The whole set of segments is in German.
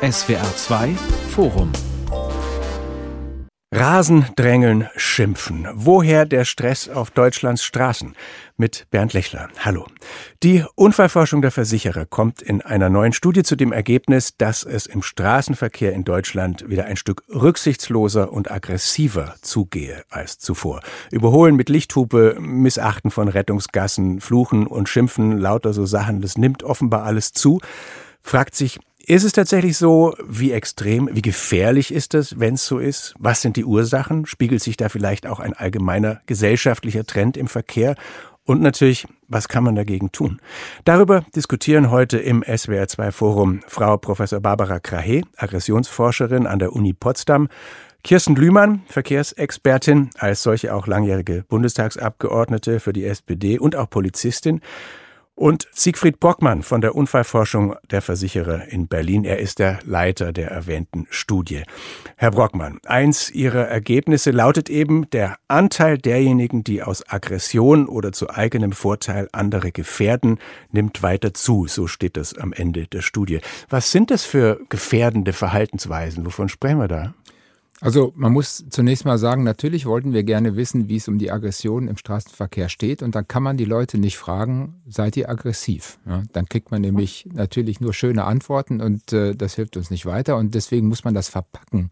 SWR 2 Forum Rasen, drängeln, schimpfen. Woher der Stress auf Deutschlands Straßen? Mit Bernd Lechler. Hallo. Die Unfallforschung der Versicherer kommt in einer neuen Studie zu dem Ergebnis, dass es im Straßenverkehr in Deutschland wieder ein Stück rücksichtsloser und aggressiver zugehe als zuvor. Überholen mit Lichthupe, Missachten von Rettungsgassen, Fluchen und Schimpfen, lauter so Sachen, das nimmt offenbar alles zu. Fragt sich, ist es tatsächlich so, wie extrem, wie gefährlich ist es, wenn es so ist? Was sind die Ursachen? Spiegelt sich da vielleicht auch ein allgemeiner gesellschaftlicher Trend im Verkehr? Und natürlich, was kann man dagegen tun? Darüber diskutieren heute im SWR2 Forum Frau Professor Barbara Krahe, Aggressionsforscherin an der Uni Potsdam, Kirsten Lühmann, Verkehrsexpertin, als solche auch langjährige Bundestagsabgeordnete für die SPD und auch Polizistin und Siegfried Brockmann von der Unfallforschung der Versicherer in Berlin. Er ist der Leiter der erwähnten Studie. Herr Brockmann, eins Ihrer Ergebnisse lautet eben, der Anteil derjenigen, die aus Aggression oder zu eigenem Vorteil andere gefährden, nimmt weiter zu. So steht das am Ende der Studie. Was sind das für gefährdende Verhaltensweisen? Wovon sprechen wir da? Also man muss zunächst mal sagen, natürlich wollten wir gerne wissen, wie es um die Aggression im Straßenverkehr steht. Und dann kann man die Leute nicht fragen, seid ihr aggressiv? Ja, dann kriegt man nämlich natürlich nur schöne Antworten und äh, das hilft uns nicht weiter. Und deswegen muss man das verpacken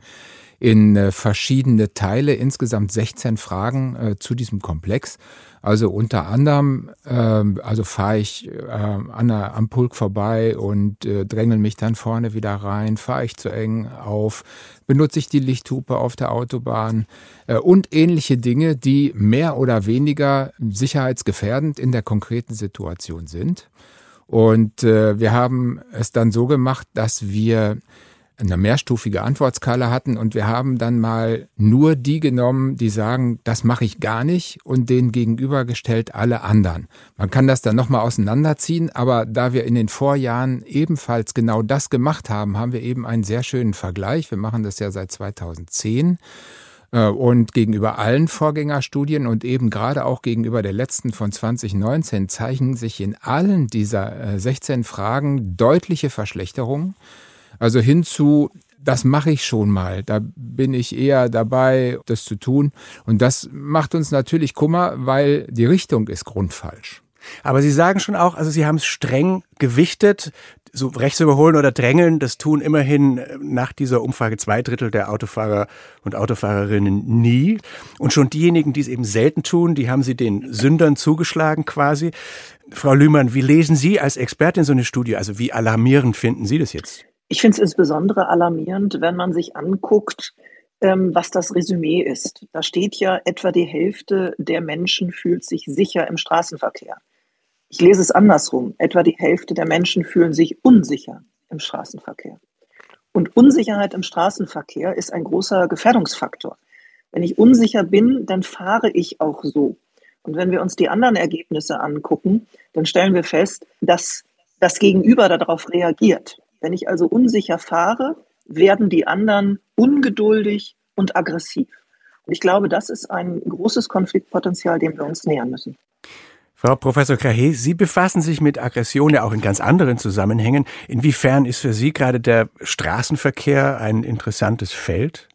in äh, verschiedene Teile, insgesamt 16 Fragen äh, zu diesem Komplex. Also unter anderem, äh, also fahre ich äh, an der, am Pulk vorbei und äh, drängel mich dann vorne wieder rein, fahre ich zu eng auf, benutze ich die Lichthupe auf der Autobahn äh, und ähnliche Dinge, die mehr oder weniger sicherheitsgefährdend in der konkreten Situation sind. Und äh, wir haben es dann so gemacht, dass wir eine mehrstufige Antwortskala hatten und wir haben dann mal nur die genommen, die sagen, das mache ich gar nicht und denen gegenübergestellt alle anderen. Man kann das dann nochmal auseinanderziehen, aber da wir in den Vorjahren ebenfalls genau das gemacht haben, haben wir eben einen sehr schönen Vergleich. Wir machen das ja seit 2010 äh, und gegenüber allen Vorgängerstudien und eben gerade auch gegenüber der letzten von 2019 zeichnen sich in allen dieser 16 äh, Fragen deutliche Verschlechterungen. Also hinzu, das mache ich schon mal. Da bin ich eher dabei, das zu tun. Und das macht uns natürlich Kummer, weil die Richtung ist grundfalsch. Aber Sie sagen schon auch, also Sie haben es streng gewichtet. So rechts überholen oder drängeln, das tun immerhin nach dieser Umfrage zwei Drittel der Autofahrer und Autofahrerinnen nie. Und schon diejenigen, die es eben selten tun, die haben Sie den Sündern zugeschlagen quasi. Frau Lühmann, wie lesen Sie als Expertin so eine Studie? Also wie alarmierend finden Sie das jetzt? Ich finde es insbesondere alarmierend, wenn man sich anguckt, ähm, was das Resümee ist. Da steht ja, etwa die Hälfte der Menschen fühlt sich sicher im Straßenverkehr. Ich lese es andersrum. Etwa die Hälfte der Menschen fühlen sich unsicher im Straßenverkehr. Und Unsicherheit im Straßenverkehr ist ein großer Gefährdungsfaktor. Wenn ich unsicher bin, dann fahre ich auch so. Und wenn wir uns die anderen Ergebnisse angucken, dann stellen wir fest, dass das Gegenüber darauf reagiert. Wenn ich also unsicher fahre, werden die anderen ungeduldig und aggressiv. Und ich glaube, das ist ein großes Konfliktpotenzial, dem wir uns nähern müssen. Frau Professor Krahe, Sie befassen sich mit Aggression ja auch in ganz anderen Zusammenhängen. Inwiefern ist für Sie gerade der Straßenverkehr ein interessantes Feld?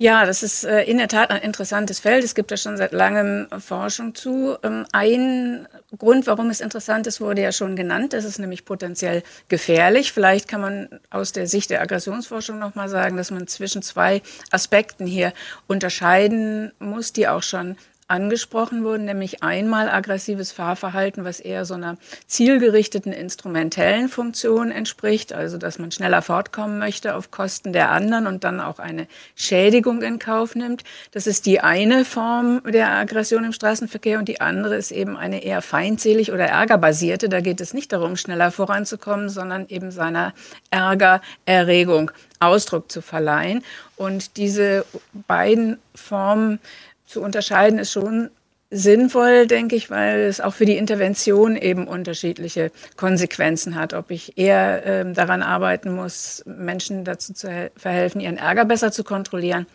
Ja, das ist äh, in der Tat ein interessantes Feld. Es gibt da schon seit langem Forschung zu. Ähm, ein Grund, warum es interessant ist, wurde ja schon genannt. Es ist nämlich potenziell gefährlich. Vielleicht kann man aus der Sicht der Aggressionsforschung nochmal sagen, dass man zwischen zwei Aspekten hier unterscheiden muss, die auch schon angesprochen wurden, nämlich einmal aggressives Fahrverhalten, was eher so einer zielgerichteten instrumentellen Funktion entspricht, also dass man schneller fortkommen möchte auf Kosten der anderen und dann auch eine Schädigung in Kauf nimmt. Das ist die eine Form der Aggression im Straßenverkehr und die andere ist eben eine eher feindselig oder ärgerbasierte. Da geht es nicht darum, schneller voranzukommen, sondern eben seiner Ärgererregung Ausdruck zu verleihen. Und diese beiden Formen zu unterscheiden ist schon sinnvoll, denke ich, weil es auch für die Intervention eben unterschiedliche Konsequenzen hat. Ob ich eher äh, daran arbeiten muss, Menschen dazu zu verhelfen, ihren Ärger besser zu kontrollieren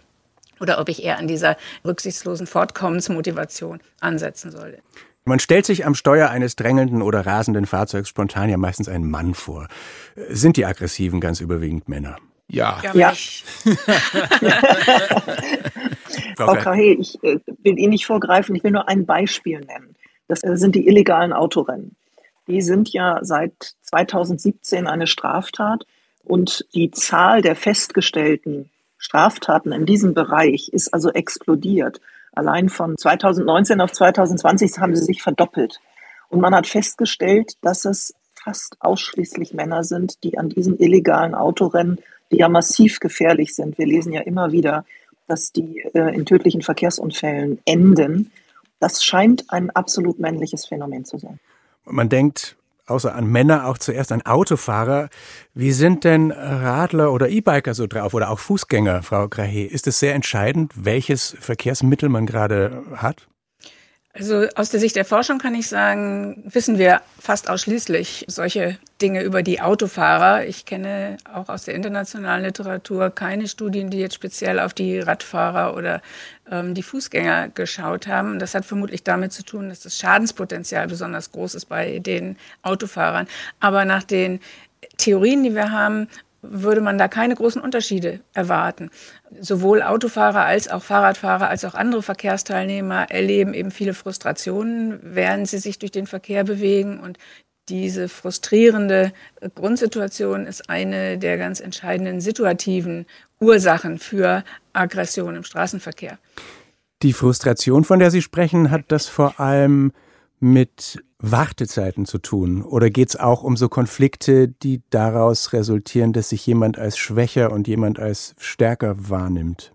oder ob ich eher an dieser rücksichtslosen Fortkommensmotivation ansetzen sollte. Man stellt sich am Steuer eines drängelnden oder rasenden Fahrzeugs spontan ja meistens einen Mann vor. Sind die Aggressiven ganz überwiegend Männer? Ja. Ja. Frau Krahe, ich äh, will Ihnen nicht vorgreifen, ich will nur ein Beispiel nennen. Das äh, sind die illegalen Autorennen. Die sind ja seit 2017 eine Straftat und die Zahl der festgestellten Straftaten in diesem Bereich ist also explodiert. Allein von 2019 auf 2020 haben sie sich verdoppelt. Und man hat festgestellt, dass es fast ausschließlich Männer sind, die an diesen illegalen Autorennen, die ja massiv gefährlich sind. Wir lesen ja immer wieder, dass die äh, in tödlichen Verkehrsunfällen enden. Das scheint ein absolut männliches Phänomen zu sein. Man denkt, außer an Männer auch zuerst an Autofahrer. Wie sind denn Radler oder E-Biker so drauf oder auch Fußgänger, Frau Grahe? Ist es sehr entscheidend, welches Verkehrsmittel man gerade hat? Also aus der Sicht der Forschung kann ich sagen, wissen wir fast ausschließlich solche Dinge über die Autofahrer. Ich kenne auch aus der internationalen Literatur keine Studien, die jetzt speziell auf die Radfahrer oder ähm, die Fußgänger geschaut haben. Das hat vermutlich damit zu tun, dass das Schadenspotenzial besonders groß ist bei den Autofahrern. Aber nach den Theorien, die wir haben, würde man da keine großen Unterschiede erwarten. Sowohl Autofahrer als auch Fahrradfahrer als auch andere Verkehrsteilnehmer erleben eben viele Frustrationen, während sie sich durch den Verkehr bewegen. Und diese frustrierende Grundsituation ist eine der ganz entscheidenden situativen Ursachen für Aggression im Straßenverkehr. Die Frustration, von der Sie sprechen, hat das vor allem mit Wartezeiten zu tun? Oder geht es auch um so Konflikte, die daraus resultieren, dass sich jemand als schwächer und jemand als stärker wahrnimmt?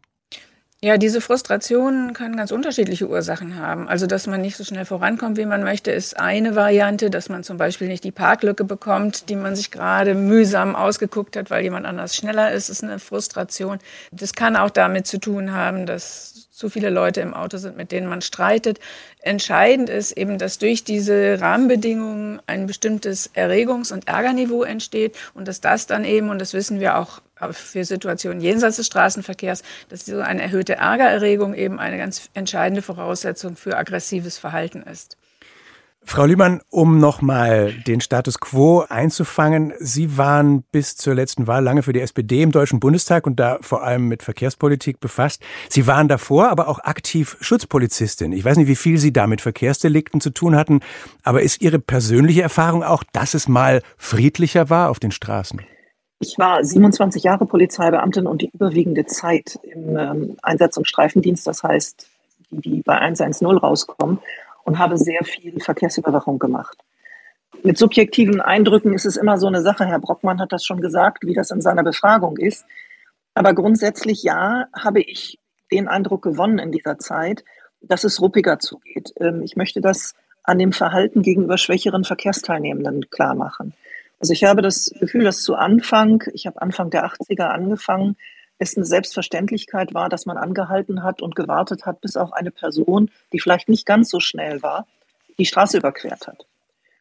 Ja, diese Frustrationen können ganz unterschiedliche Ursachen haben. Also, dass man nicht so schnell vorankommt, wie man möchte, ist eine Variante. Dass man zum Beispiel nicht die Parklücke bekommt, die man sich gerade mühsam ausgeguckt hat, weil jemand anders schneller ist, ist eine Frustration. Das kann auch damit zu tun haben, dass zu viele Leute im Auto sind, mit denen man streitet. Entscheidend ist eben, dass durch diese Rahmenbedingungen ein bestimmtes Erregungs- und Ärgerniveau entsteht und dass das dann eben, und das wissen wir auch für Situationen jenseits des Straßenverkehrs, dass so eine erhöhte Ärgererregung eben eine ganz entscheidende Voraussetzung für aggressives Verhalten ist. Frau Lühmann, um nochmal den Status quo einzufangen. Sie waren bis zur letzten Wahl lange für die SPD im Deutschen Bundestag und da vor allem mit Verkehrspolitik befasst. Sie waren davor aber auch aktiv Schutzpolizistin. Ich weiß nicht, wie viel Sie da mit Verkehrsdelikten zu tun hatten, aber ist Ihre persönliche Erfahrung auch, dass es mal friedlicher war auf den Straßen? Ich war 27 Jahre Polizeibeamtin und die überwiegende Zeit im ähm, Einsatz- und Streifendienst, das heißt, die, die bei 110 rauskommen und habe sehr viel Verkehrsüberwachung gemacht. Mit subjektiven Eindrücken ist es immer so eine Sache. Herr Brockmann hat das schon gesagt, wie das in seiner Befragung ist. Aber grundsätzlich ja, habe ich den Eindruck gewonnen in dieser Zeit, dass es ruppiger zugeht. Ähm, ich möchte das an dem Verhalten gegenüber schwächeren Verkehrsteilnehmenden klar machen. Also ich habe das Gefühl, dass zu Anfang, ich habe Anfang der 80er angefangen, es eine Selbstverständlichkeit war, dass man angehalten hat und gewartet hat, bis auch eine Person, die vielleicht nicht ganz so schnell war, die Straße überquert hat.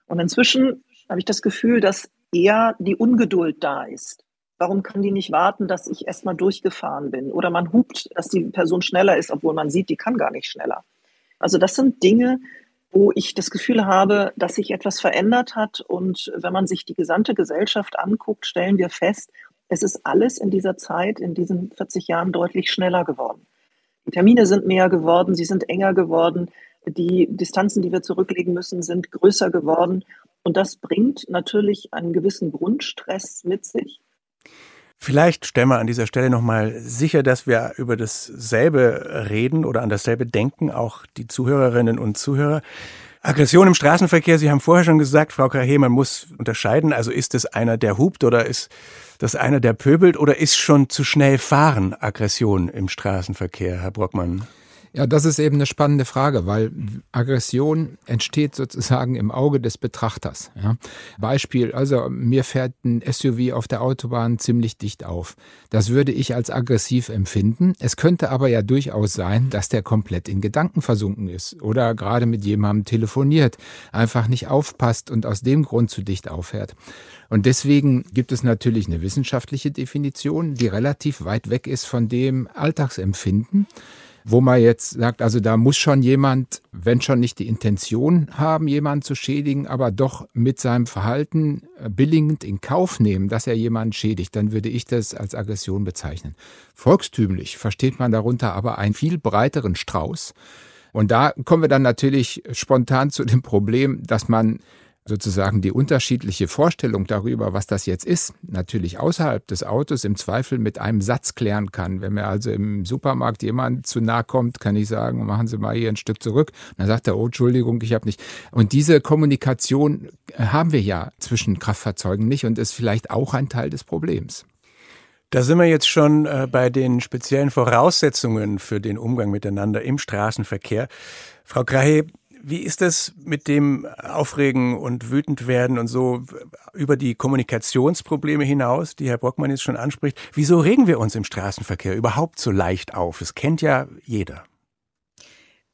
Und inzwischen habe ich das Gefühl, dass eher die Ungeduld da ist. Warum kann die nicht warten, dass ich erstmal durchgefahren bin? Oder man hupt, dass die Person schneller ist, obwohl man sieht, die kann gar nicht schneller. Also das sind Dinge, wo ich das Gefühl habe, dass sich etwas verändert hat. Und wenn man sich die gesamte Gesellschaft anguckt, stellen wir fest, es ist alles in dieser Zeit, in diesen 40 Jahren deutlich schneller geworden. Die Termine sind mehr geworden, sie sind enger geworden, die Distanzen, die wir zurücklegen müssen, sind größer geworden. Und das bringt natürlich einen gewissen Grundstress mit sich. Vielleicht stellen wir an dieser Stelle nochmal sicher, dass wir über dasselbe reden oder an dasselbe denken, auch die Zuhörerinnen und Zuhörer. Aggression im Straßenverkehr, Sie haben vorher schon gesagt, Frau Krahe, man muss unterscheiden. Also ist es einer, der hupt oder ist das einer, der pöbelt oder ist schon zu schnell fahren Aggression im Straßenverkehr, Herr Brockmann? Ja, das ist eben eine spannende Frage, weil Aggression entsteht sozusagen im Auge des Betrachters. Ja. Beispiel, also mir fährt ein SUV auf der Autobahn ziemlich dicht auf. Das würde ich als aggressiv empfinden. Es könnte aber ja durchaus sein, dass der komplett in Gedanken versunken ist oder gerade mit jemandem telefoniert, einfach nicht aufpasst und aus dem Grund zu dicht auffährt. Und deswegen gibt es natürlich eine wissenschaftliche Definition, die relativ weit weg ist von dem Alltagsempfinden. Wo man jetzt sagt, also da muss schon jemand, wenn schon nicht die Intention haben, jemanden zu schädigen, aber doch mit seinem Verhalten äh, billigend in Kauf nehmen, dass er jemanden schädigt, dann würde ich das als Aggression bezeichnen. Volkstümlich versteht man darunter aber einen viel breiteren Strauß. Und da kommen wir dann natürlich spontan zu dem Problem, dass man sozusagen die unterschiedliche Vorstellung darüber, was das jetzt ist, natürlich außerhalb des Autos im Zweifel mit einem Satz klären kann. Wenn mir also im Supermarkt jemand zu nahe kommt, kann ich sagen, machen Sie mal hier ein Stück zurück. Und dann sagt er, oh, Entschuldigung, ich habe nicht. Und diese Kommunikation haben wir ja zwischen Kraftfahrzeugen nicht und ist vielleicht auch ein Teil des Problems. Da sind wir jetzt schon äh, bei den speziellen Voraussetzungen für den Umgang miteinander im Straßenverkehr. Frau Krahe, wie ist es mit dem Aufregen und wütend werden und so über die Kommunikationsprobleme hinaus, die Herr Brockmann jetzt schon anspricht? Wieso regen wir uns im Straßenverkehr überhaupt so leicht auf? Es kennt ja jeder.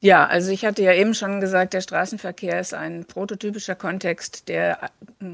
Ja, also ich hatte ja eben schon gesagt, der Straßenverkehr ist ein prototypischer Kontext, der äh,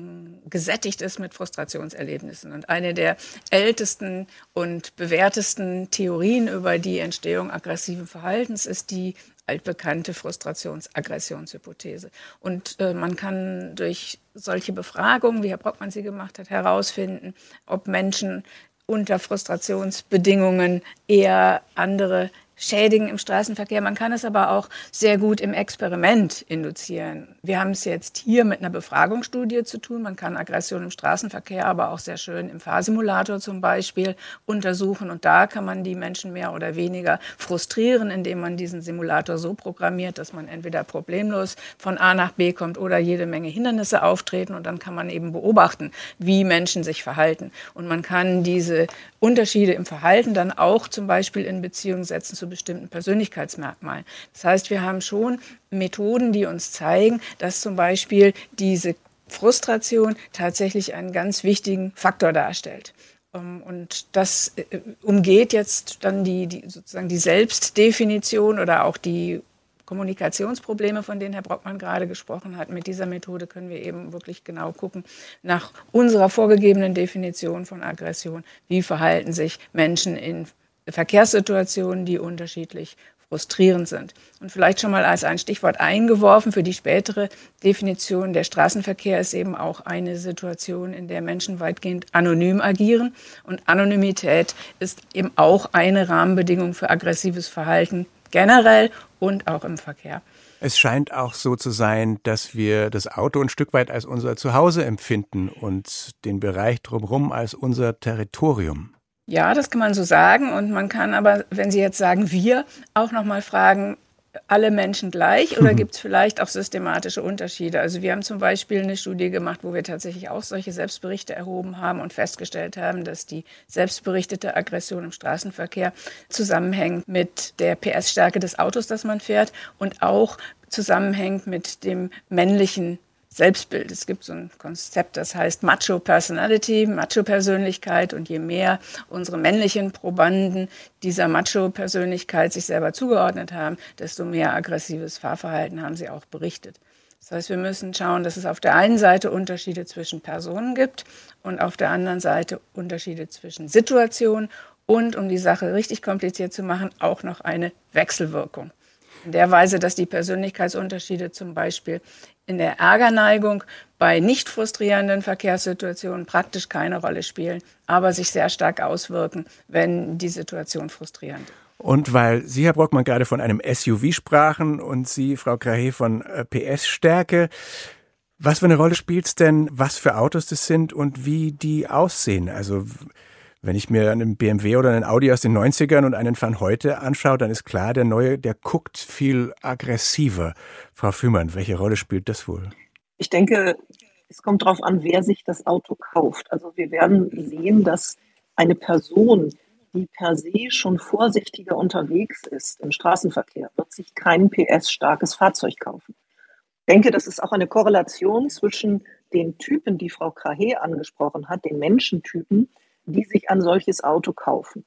gesättigt ist mit Frustrationserlebnissen. Und eine der ältesten und bewährtesten Theorien über die Entstehung aggressiven Verhaltens ist die altbekannte Frustrations-Aggressionshypothese. Und äh, man kann durch solche Befragungen, wie Herr Brockmann sie gemacht hat, herausfinden, ob Menschen unter Frustrationsbedingungen eher andere schädigen im Straßenverkehr. Man kann es aber auch sehr gut im Experiment induzieren. Wir haben es jetzt hier mit einer Befragungsstudie zu tun. Man kann Aggression im Straßenverkehr aber auch sehr schön im Fahrsimulator zum Beispiel untersuchen. Und da kann man die Menschen mehr oder weniger frustrieren, indem man diesen Simulator so programmiert, dass man entweder problemlos von A nach B kommt oder jede Menge Hindernisse auftreten. Und dann kann man eben beobachten, wie Menschen sich verhalten. Und man kann diese Unterschiede im Verhalten dann auch zum Beispiel in Beziehung setzen zu bestimmten Persönlichkeitsmerkmalen. Das heißt, wir haben schon Methoden, die uns zeigen, dass zum Beispiel diese Frustration tatsächlich einen ganz wichtigen Faktor darstellt. Ähm, und das äh, umgeht jetzt dann die, die, sozusagen die Selbstdefinition oder auch die Kommunikationsprobleme, von denen Herr Brockmann gerade gesprochen hat. Mit dieser Methode können wir eben wirklich genau gucken nach unserer vorgegebenen Definition von Aggression. Wie verhalten sich Menschen in Verkehrssituationen, die unterschiedlich frustrierend sind. Und vielleicht schon mal als ein Stichwort eingeworfen für die spätere Definition, der Straßenverkehr ist eben auch eine Situation, in der Menschen weitgehend anonym agieren. Und Anonymität ist eben auch eine Rahmenbedingung für aggressives Verhalten generell und auch im Verkehr. Es scheint auch so zu sein, dass wir das Auto ein Stück weit als unser Zuhause empfinden und den Bereich drumherum als unser Territorium. Ja, das kann man so sagen. Und man kann aber, wenn Sie jetzt sagen wir, auch noch mal fragen, alle Menschen gleich oder gibt es vielleicht auch systematische Unterschiede? Also wir haben zum Beispiel eine Studie gemacht, wo wir tatsächlich auch solche Selbstberichte erhoben haben und festgestellt haben, dass die selbstberichtete Aggression im Straßenverkehr zusammenhängt mit der PS-Stärke des Autos, das man fährt und auch zusammenhängt mit dem männlichen Selbstbild. Es gibt so ein Konzept, das heißt Macho Personality, Macho Persönlichkeit. Und je mehr unsere männlichen Probanden dieser Macho Persönlichkeit sich selber zugeordnet haben, desto mehr aggressives Fahrverhalten haben sie auch berichtet. Das heißt, wir müssen schauen, dass es auf der einen Seite Unterschiede zwischen Personen gibt und auf der anderen Seite Unterschiede zwischen Situationen und, um die Sache richtig kompliziert zu machen, auch noch eine Wechselwirkung. In der Weise, dass die Persönlichkeitsunterschiede zum Beispiel in der Ärgerneigung bei nicht frustrierenden Verkehrssituationen praktisch keine Rolle spielen, aber sich sehr stark auswirken, wenn die Situation frustrierend ist. Und weil Sie, Herr Brockmann, gerade von einem SUV sprachen und Sie, Frau Krahe, von äh, PS-Stärke, was für eine Rolle spielt es denn, was für Autos das sind und wie die aussehen? Also wenn ich mir einen BMW oder einen Audi aus den 90ern und einen von heute anschaue, dann ist klar, der neue, der guckt viel aggressiver. Frau Fühmann, welche Rolle spielt das wohl? Ich denke, es kommt darauf an, wer sich das Auto kauft. Also wir werden sehen, dass eine Person, die per se schon vorsichtiger unterwegs ist im Straßenverkehr, wird sich kein PS-starkes Fahrzeug kaufen. Ich denke, das ist auch eine Korrelation zwischen den Typen, die Frau Krahe angesprochen hat, den Menschentypen, die sich ein solches Auto kaufen.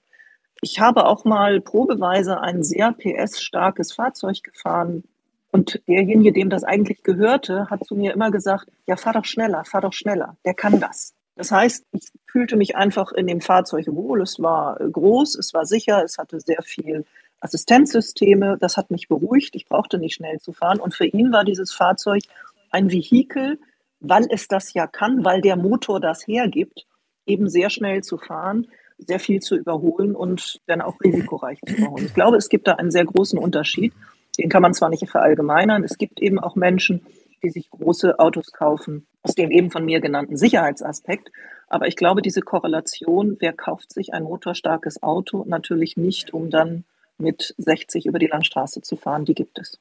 Ich habe auch mal probeweise ein sehr PS-starkes Fahrzeug gefahren und derjenige, dem das eigentlich gehörte, hat zu mir immer gesagt, ja, fahr doch schneller, fahr doch schneller, der kann das. Das heißt, ich fühlte mich einfach in dem Fahrzeug wohl. Es war äh, groß, es war sicher, es hatte sehr viel Assistenzsysteme. Das hat mich beruhigt. Ich brauchte nicht schnell zu fahren. Und für ihn war dieses Fahrzeug ein Vehikel, weil es das ja kann, weil der Motor das hergibt, eben sehr schnell zu fahren, sehr viel zu überholen und dann auch risikoreich zu überholen. Ich glaube, es gibt da einen sehr großen Unterschied. Den kann man zwar nicht verallgemeinern. Es gibt eben auch Menschen, die sich große Autos kaufen, aus dem eben von mir genannten Sicherheitsaspekt. Aber ich glaube, diese Korrelation, wer kauft sich ein motorstarkes Auto, natürlich nicht, um dann mit 60 über die Landstraße zu fahren, die gibt es.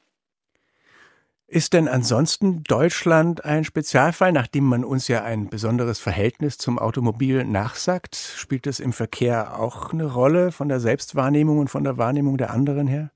Ist denn ansonsten Deutschland ein Spezialfall, nachdem man uns ja ein besonderes Verhältnis zum Automobil nachsagt? Spielt es im Verkehr auch eine Rolle von der Selbstwahrnehmung und von der Wahrnehmung der anderen her?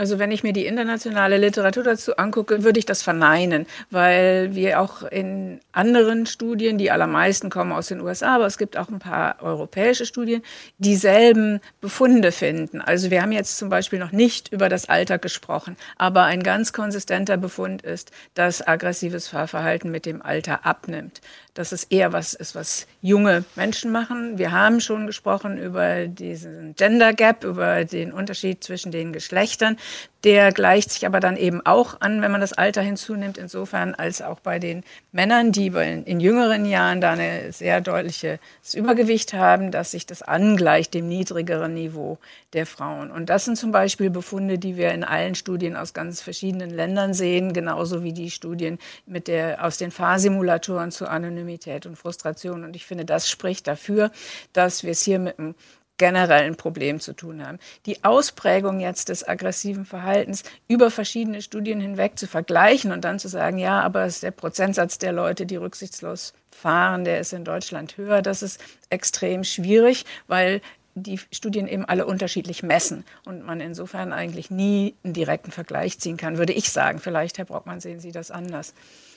Also wenn ich mir die internationale Literatur dazu angucke, würde ich das verneinen, weil wir auch in anderen Studien, die allermeisten kommen aus den USA, aber es gibt auch ein paar europäische Studien, dieselben Befunde finden. Also wir haben jetzt zum Beispiel noch nicht über das Alter gesprochen, aber ein ganz konsistenter Befund ist, dass aggressives Fahrverhalten mit dem Alter abnimmt dass es eher was ist, was junge Menschen machen. Wir haben schon gesprochen über diesen Gender Gap, über den Unterschied zwischen den Geschlechtern. Der gleicht sich aber dann eben auch an, wenn man das Alter hinzunimmt, insofern als auch bei den Männern, die in jüngeren Jahren da ein sehr deutliches Übergewicht haben, dass sich das angleicht dem niedrigeren Niveau der Frauen. Und das sind zum Beispiel Befunde, die wir in allen Studien aus ganz verschiedenen Ländern sehen, genauso wie die Studien mit der, aus den Fahrsimulatoren zur Anonymität und Frustration. Und ich finde, das spricht dafür, dass wir es hier mit einem generellen Problem zu tun haben. Die Ausprägung jetzt des aggressiven Verhaltens über verschiedene Studien hinweg zu vergleichen und dann zu sagen, ja, aber der Prozentsatz der Leute, die rücksichtslos fahren, der ist in Deutschland höher, das ist extrem schwierig, weil die Studien eben alle unterschiedlich messen und man insofern eigentlich nie einen direkten Vergleich ziehen kann, würde ich sagen. Vielleicht, Herr Brockmann, sehen Sie das anders.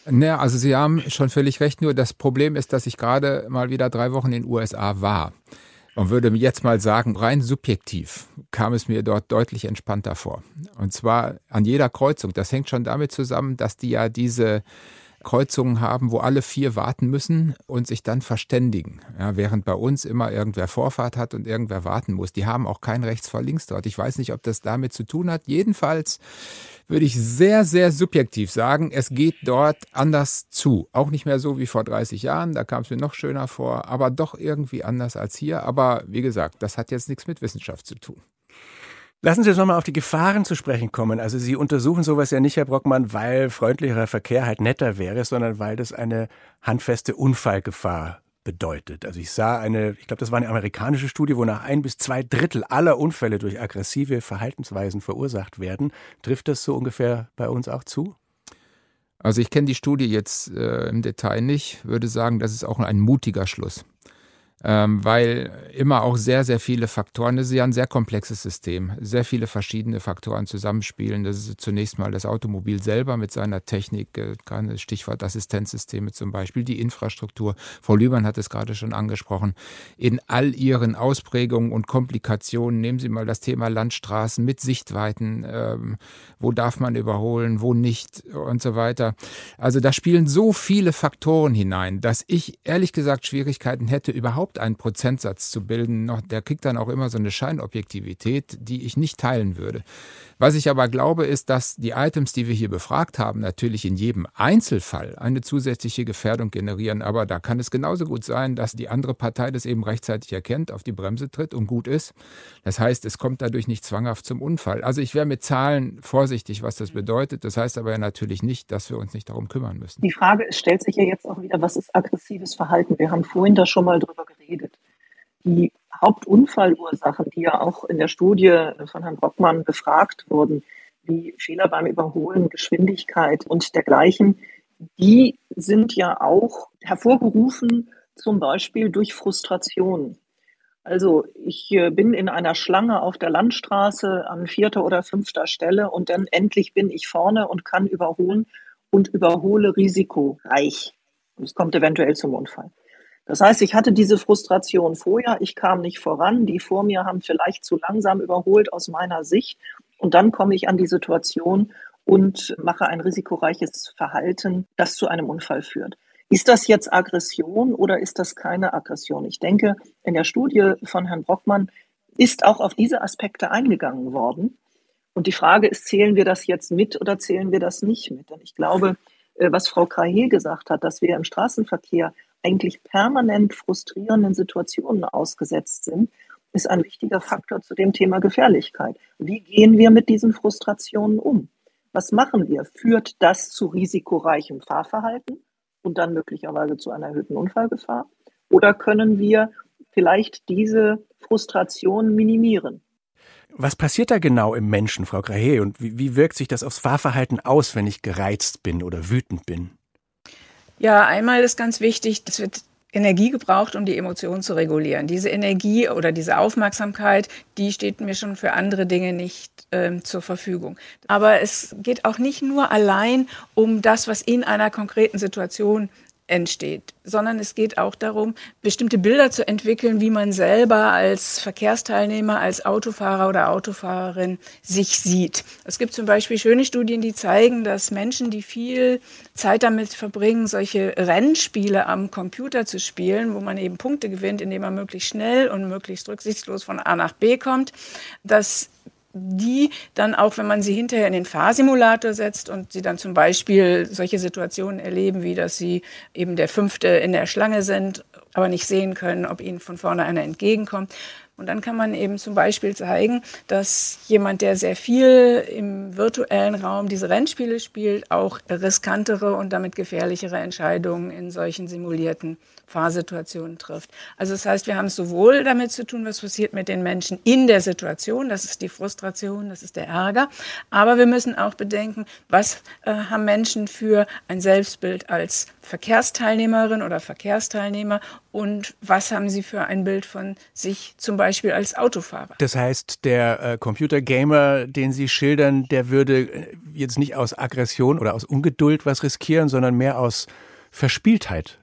Naja, also Sie haben schon völlig recht, nur das Problem ist, dass ich gerade mal wieder drei Wochen in den USA war und würde jetzt mal sagen, rein subjektiv kam es mir dort deutlich entspannter vor. Und zwar an jeder Kreuzung. Das hängt schon damit zusammen, dass die ja diese Kreuzungen haben, wo alle vier warten müssen und sich dann verständigen. Ja, während bei uns immer irgendwer Vorfahrt hat und irgendwer warten muss. Die haben auch kein rechts vor links dort. Ich weiß nicht, ob das damit zu tun hat. Jedenfalls würde ich sehr, sehr subjektiv sagen, es geht dort anders zu. Auch nicht mehr so wie vor 30 Jahren, da kam es mir noch schöner vor, aber doch irgendwie anders als hier. Aber wie gesagt, das hat jetzt nichts mit Wissenschaft zu tun. Lassen Sie uns nochmal auf die Gefahren zu sprechen kommen. Also Sie untersuchen sowas ja nicht, Herr Brockmann, weil freundlicherer Verkehr halt netter wäre, sondern weil das eine handfeste Unfallgefahr bedeutet. Also ich sah eine, ich glaube, das war eine amerikanische Studie, wo nach ein bis zwei Drittel aller Unfälle durch aggressive Verhaltensweisen verursacht werden. Trifft das so ungefähr bei uns auch zu? Also ich kenne die Studie jetzt äh, im Detail nicht, würde sagen, das ist auch ein mutiger Schluss ähm, weil immer auch sehr, sehr viele Faktoren, das ist ja ein sehr komplexes System, sehr viele verschiedene Faktoren zusammenspielen. Das ist zunächst mal das Automobil selber mit seiner Technik, äh, Stichwort Assistenzsysteme zum Beispiel, die Infrastruktur. Frau Lübern hat es gerade schon angesprochen. In all ihren Ausprägungen und Komplikationen, nehmen Sie mal das Thema Landstraßen mit Sichtweiten, ähm, wo darf man überholen, wo nicht und so weiter. Also da spielen so viele Faktoren hinein, dass ich ehrlich gesagt Schwierigkeiten hätte, überhaupt überhaupt einen Prozentsatz zu bilden, der kriegt dann auch immer so eine Scheinobjektivität, die ich nicht teilen würde. Was ich aber glaube, ist, dass die Items, die wir hier befragt haben, natürlich in jedem Einzelfall eine zusätzliche Gefährdung generieren. Aber da kann es genauso gut sein, dass die andere Partei das eben rechtzeitig erkennt, auf die Bremse tritt und gut ist. Das heißt, es kommt dadurch nicht zwanghaft zum Unfall. Also ich wäre mit Zahlen vorsichtig, was das bedeutet. Das heißt aber natürlich nicht, dass wir uns nicht darum kümmern müssen. Die Frage stellt sich ja jetzt auch wieder, was ist aggressives Verhalten? Wir haben vorhin da schon mal drüber geredet. Die Hauptunfallursachen, die ja auch in der Studie von Herrn Brockmann befragt wurden, wie Fehler beim Überholen, Geschwindigkeit und dergleichen, die sind ja auch hervorgerufen zum Beispiel durch Frustration. Also ich äh, bin in einer Schlange auf der Landstraße an vierter oder fünfter Stelle und dann endlich bin ich vorne und kann überholen und überhole risikoreich. Es kommt eventuell zum Unfall. Das heißt, ich hatte diese Frustration vorher, ich kam nicht voran, die vor mir haben vielleicht zu langsam überholt aus meiner Sicht und dann komme ich an die Situation und mache ein risikoreiches Verhalten, das zu einem Unfall führt. Ist das jetzt Aggression oder ist das keine Aggression? Ich denke, in der Studie von Herrn Brockmann ist auch auf diese Aspekte eingegangen worden. Und die Frage ist, zählen wir das jetzt mit oder zählen wir das nicht mit? Denn ich glaube, äh, was Frau Krahe gesagt hat, dass wir im Straßenverkehr eigentlich permanent frustrierenden Situationen ausgesetzt sind, ist ein wichtiger Faktor zu dem Thema Gefährlichkeit. Wie gehen wir mit diesen Frustrationen um? Was machen wir? Führt das zu risikoreichem Fahrverhalten und dann möglicherweise zu einer erhöhten Unfallgefahr? Oder können wir vielleicht diese Frustration minimieren? Was passiert da genau im Menschen, Frau Grahe, und wie, wie wirkt sich das aufs Fahrverhalten aus, wenn ich gereizt bin oder wütend bin? Ja, einmal ist ganz wichtig, es wird Energie gebraucht, um die Emotionen zu regulieren. Diese Energie oder diese Aufmerksamkeit, die steht mir schon für andere Dinge nicht ähm, zur Verfügung. Aber es geht auch nicht nur allein um das, was in einer konkreten Situation entsteht, sondern es geht auch darum, bestimmte Bilder zu entwickeln, wie man selber als Verkehrsteilnehmer, als Autofahrer oder Autofahrerin sich sieht. Es gibt zum Beispiel schöne Studien, die zeigen, dass Menschen, die viel Zeit damit verbringen, solche Rennspiele am Computer zu spielen, wo man eben Punkte gewinnt, indem man möglichst schnell und möglichst rücksichtslos von A nach B kommt, dass die dann auch, wenn man sie hinterher in den Fahrsimulator setzt und sie dann zum Beispiel solche Situationen erleben, wie dass sie eben der Fünfte in der Schlange sind, aber nicht sehen können, ob ihnen von vorne einer entgegenkommt. Und dann kann man eben zum Beispiel zeigen, dass jemand, der sehr viel im virtuellen Raum diese Rennspiele spielt, auch riskantere und damit gefährlichere Entscheidungen in solchen simulierten Fahrsituationen trifft. Also das heißt, wir haben es sowohl damit zu tun, was passiert mit den Menschen in der Situation, das ist die Frustration, das ist der Ärger, aber wir müssen auch bedenken, was äh, haben Menschen für ein Selbstbild als Verkehrsteilnehmerin oder Verkehrsteilnehmer und was haben sie für ein Bild von sich zum Beispiel als Autofahrer. Das heißt, der äh, Computergamer, den Sie schildern, der würde äh, jetzt nicht aus Aggression oder aus Ungeduld was riskieren, sondern mehr aus Verspieltheit.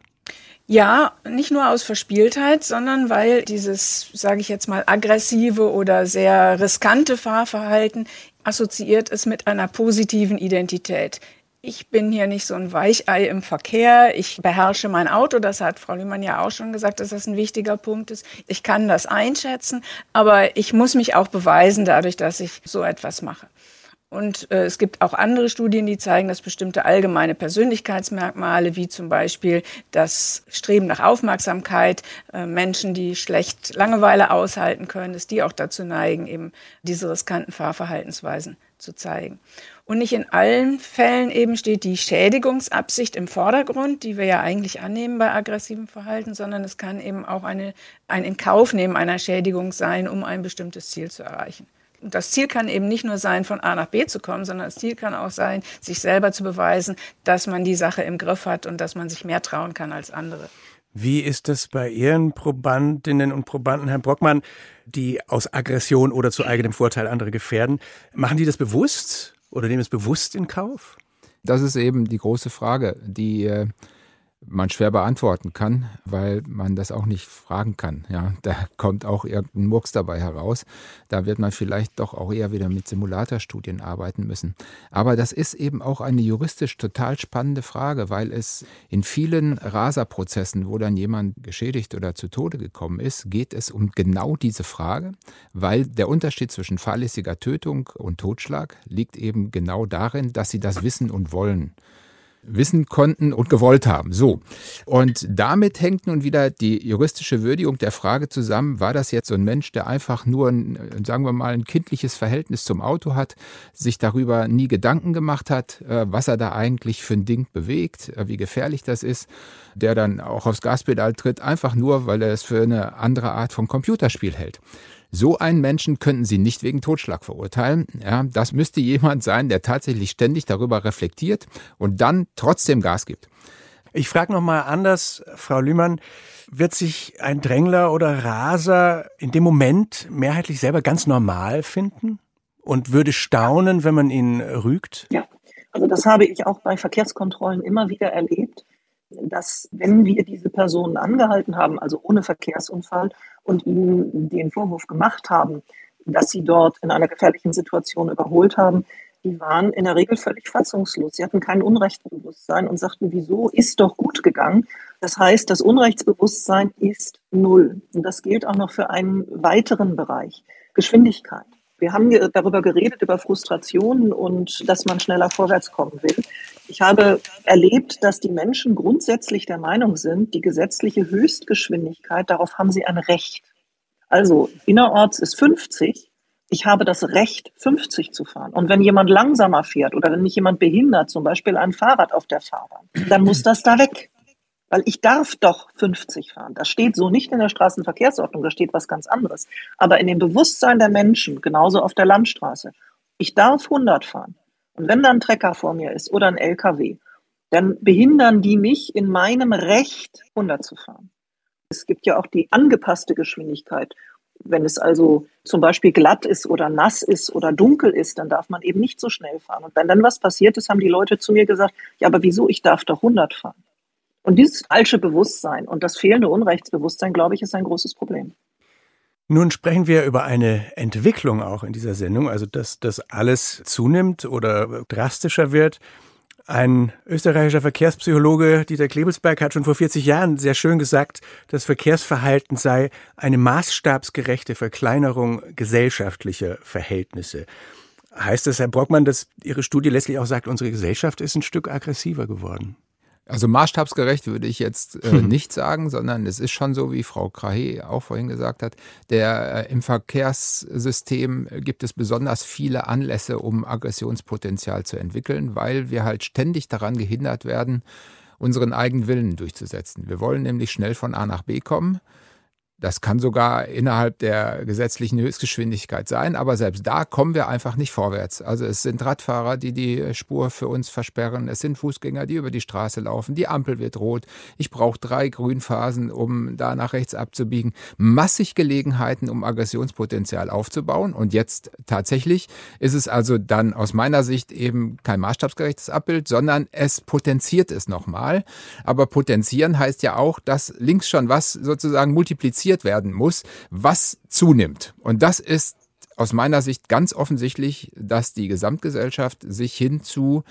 Ja, nicht nur aus Verspieltheit, sondern weil dieses, sage ich jetzt mal, aggressive oder sehr riskante Fahrverhalten assoziiert ist mit einer positiven Identität. Ich bin hier nicht so ein Weichei im Verkehr. Ich beherrsche mein Auto. Das hat Frau Lühmann ja auch schon gesagt, dass das ein wichtiger Punkt ist. Ich kann das einschätzen, aber ich muss mich auch beweisen dadurch, dass ich so etwas mache. Und äh, es gibt auch andere Studien, die zeigen, dass bestimmte allgemeine Persönlichkeitsmerkmale, wie zum Beispiel das Streben nach Aufmerksamkeit, äh, Menschen, die schlecht Langeweile aushalten können, dass die auch dazu neigen, eben diese riskanten Fahrverhaltensweisen zu zeigen. Und nicht in allen Fällen eben steht die Schädigungsabsicht im Vordergrund, die wir ja eigentlich annehmen bei aggressivem Verhalten, sondern es kann eben auch eine, ein Inkaufnehmen einer Schädigung sein, um ein bestimmtes Ziel zu erreichen das Ziel kann eben nicht nur sein, von A nach B zu kommen, sondern das Ziel kann auch sein, sich selber zu beweisen, dass man die Sache im Griff hat und dass man sich mehr trauen kann als andere. Wie ist das bei Ihren Probandinnen und Probanden, Herr Brockmann, die aus Aggression oder zu eigenem Vorteil andere gefährden? Machen die das bewusst oder nehmen es bewusst in Kauf? Das ist eben die große Frage, die äh, man schwer beantworten kann, weil man das auch nicht fragen kann. Ja, da kommt auch irgendein Murks dabei heraus. Da wird man vielleicht doch auch eher wieder mit Simulatorstudien arbeiten müssen. Aber das ist eben auch eine juristisch total spannende Frage, weil es in vielen Raserprozessen, wo dann jemand geschädigt oder zu Tode gekommen ist, geht es um genau diese Frage, weil der Unterschied zwischen fahrlässiger Tötung und Totschlag liegt eben genau darin, dass sie das wissen und wollen wissen konnten und gewollt haben. So. Und damit hängt nun wieder die juristische Würdigung der Frage zusammen, war das jetzt so ein Mensch, der einfach nur ein, sagen wir mal, ein kindliches Verhältnis zum Auto hat, sich darüber nie Gedanken gemacht hat, äh, was er da eigentlich für ein Ding bewegt, äh, wie gefährlich das ist, der dann auch aufs Gaspedal tritt, einfach nur, weil er es für eine andere Art von Computerspiel hält. So einen Menschen könnten Sie nicht wegen Totschlag verurteilen. Ja, das müsste jemand sein, der tatsächlich ständig darüber reflektiert und dann trotzdem Gas gibt. Ich frage noch mal anders, Frau Lühmann. Wird sich ein Drängler oder Raser in dem Moment mehrheitlich selber ganz normal finden und würde staunen, wenn man ihn rügt? Ja, also das habe ich auch bei Verkehrskontrollen immer wieder erlebt, dass wenn wir diese Personen angehalten haben, also ohne Verkehrsunfall, und ihnen den Vorwurf gemacht haben, dass sie dort in einer gefährlichen Situation überholt haben, die waren in der Regel völlig fassungslos. Sie hatten kein Unrechtsbewusstsein und sagten, wieso ist doch gut gegangen. Das heißt, das Unrechtsbewusstsein ist null. Und das gilt auch noch für einen weiteren Bereich, Geschwindigkeit. Wir haben darüber geredet, über Frustrationen und dass man schneller vorwärts kommen will. Ich habe erlebt, dass die Menschen grundsätzlich der Meinung sind, die gesetzliche Höchstgeschwindigkeit, darauf haben sie ein Recht. Also innerorts ist 50. Ich habe das Recht, 50 zu fahren. Und wenn jemand langsamer fährt oder wenn mich jemand behindert, zum Beispiel ein Fahrrad auf der Fahrbahn, dann muss das da weg. Weil ich darf doch 50 fahren. Das steht so nicht in der Straßenverkehrsordnung, da steht was ganz anderes. Aber in dem Bewusstsein der Menschen, genauso auf der Landstraße, ich darf 100 fahren. Und wenn da ein Trecker vor mir ist oder ein LKW, dann behindern die mich in meinem Recht, 100 zu fahren. Es gibt ja auch die angepasste Geschwindigkeit. Wenn es also zum Beispiel glatt ist oder nass ist oder dunkel ist, dann darf man eben nicht so schnell fahren. Und wenn dann was passiert ist, haben die Leute zu mir gesagt, ja, aber wieso, ich darf doch 100 fahren. Und dieses falsche Bewusstsein und das fehlende Unrechtsbewusstsein, glaube ich, ist ein großes Problem. Nun sprechen wir über eine Entwicklung auch in dieser Sendung, also dass das alles zunimmt oder drastischer wird. Ein österreichischer Verkehrspsychologe, Dieter Klebelsberg, hat schon vor 40 Jahren sehr schön gesagt, das Verkehrsverhalten sei eine maßstabsgerechte Verkleinerung gesellschaftlicher Verhältnisse. Heißt das, Herr Brockmann, dass Ihre Studie letztlich auch sagt, unsere Gesellschaft ist ein Stück aggressiver geworden? Also maßstabsgerecht würde ich jetzt äh, hm. nicht sagen, sondern es ist schon so, wie Frau Krahe auch vorhin gesagt hat, der äh, im Verkehrssystem gibt es besonders viele Anlässe, um Aggressionspotenzial zu entwickeln, weil wir halt ständig daran gehindert werden, unseren eigenen Willen durchzusetzen. Wir wollen nämlich schnell von A nach B kommen. Das kann sogar innerhalb der gesetzlichen Höchstgeschwindigkeit sein, aber selbst da kommen wir einfach nicht vorwärts. Also es sind Radfahrer, die die Spur für uns versperren, es sind Fußgänger, die über die Straße laufen, die Ampel wird rot, ich brauche drei Grünphasen, um da nach rechts abzubiegen. Massig Gelegenheiten, um Aggressionspotenzial aufzubauen und jetzt tatsächlich ist es also dann aus meiner Sicht eben kein maßstabsgerechtes Abbild, sondern es potenziert es nochmal. Aber potenzieren heißt ja auch, dass links schon was sozusagen multipliziert adressiert werden muss, was zunimmt. Und das ist aus meiner Sicht ganz offensichtlich, dass die Gesamtgesellschaft sich hin zu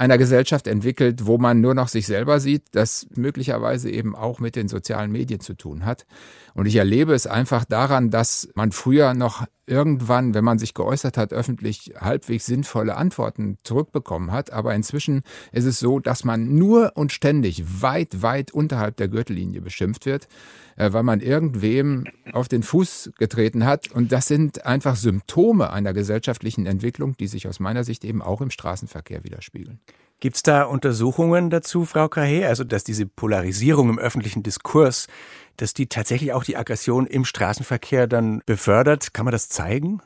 einer Gesellschaft entwickelt, wo man nur noch sich selber sieht, das möglicherweise eben auch mit den sozialen Medien zu tun hat. Und ich erlebe es einfach daran, dass man früher noch irgendwann, wenn man sich geäußert hat, öffentlich halbwegs sinnvolle Antworten zurückbekommen hat. Aber inzwischen ist es so, dass man nur und ständig weit, weit unterhalb der Gürtellinie beschimpft wird, äh, weil man irgendwem auf den Fuß getreten hat. Und das sind einfach Symptome einer gesellschaftlichen Entwicklung, die sich aus meiner Sicht eben auch im Straßenverkehr widerspiegeln. Gibt es da Untersuchungen dazu, Frau Krahe? Also, dass diese Polarisierung im öffentlichen Diskurs dass die tatsächlich auch die Aggression im Straßenverkehr dann befördert. Kann man das zeigen?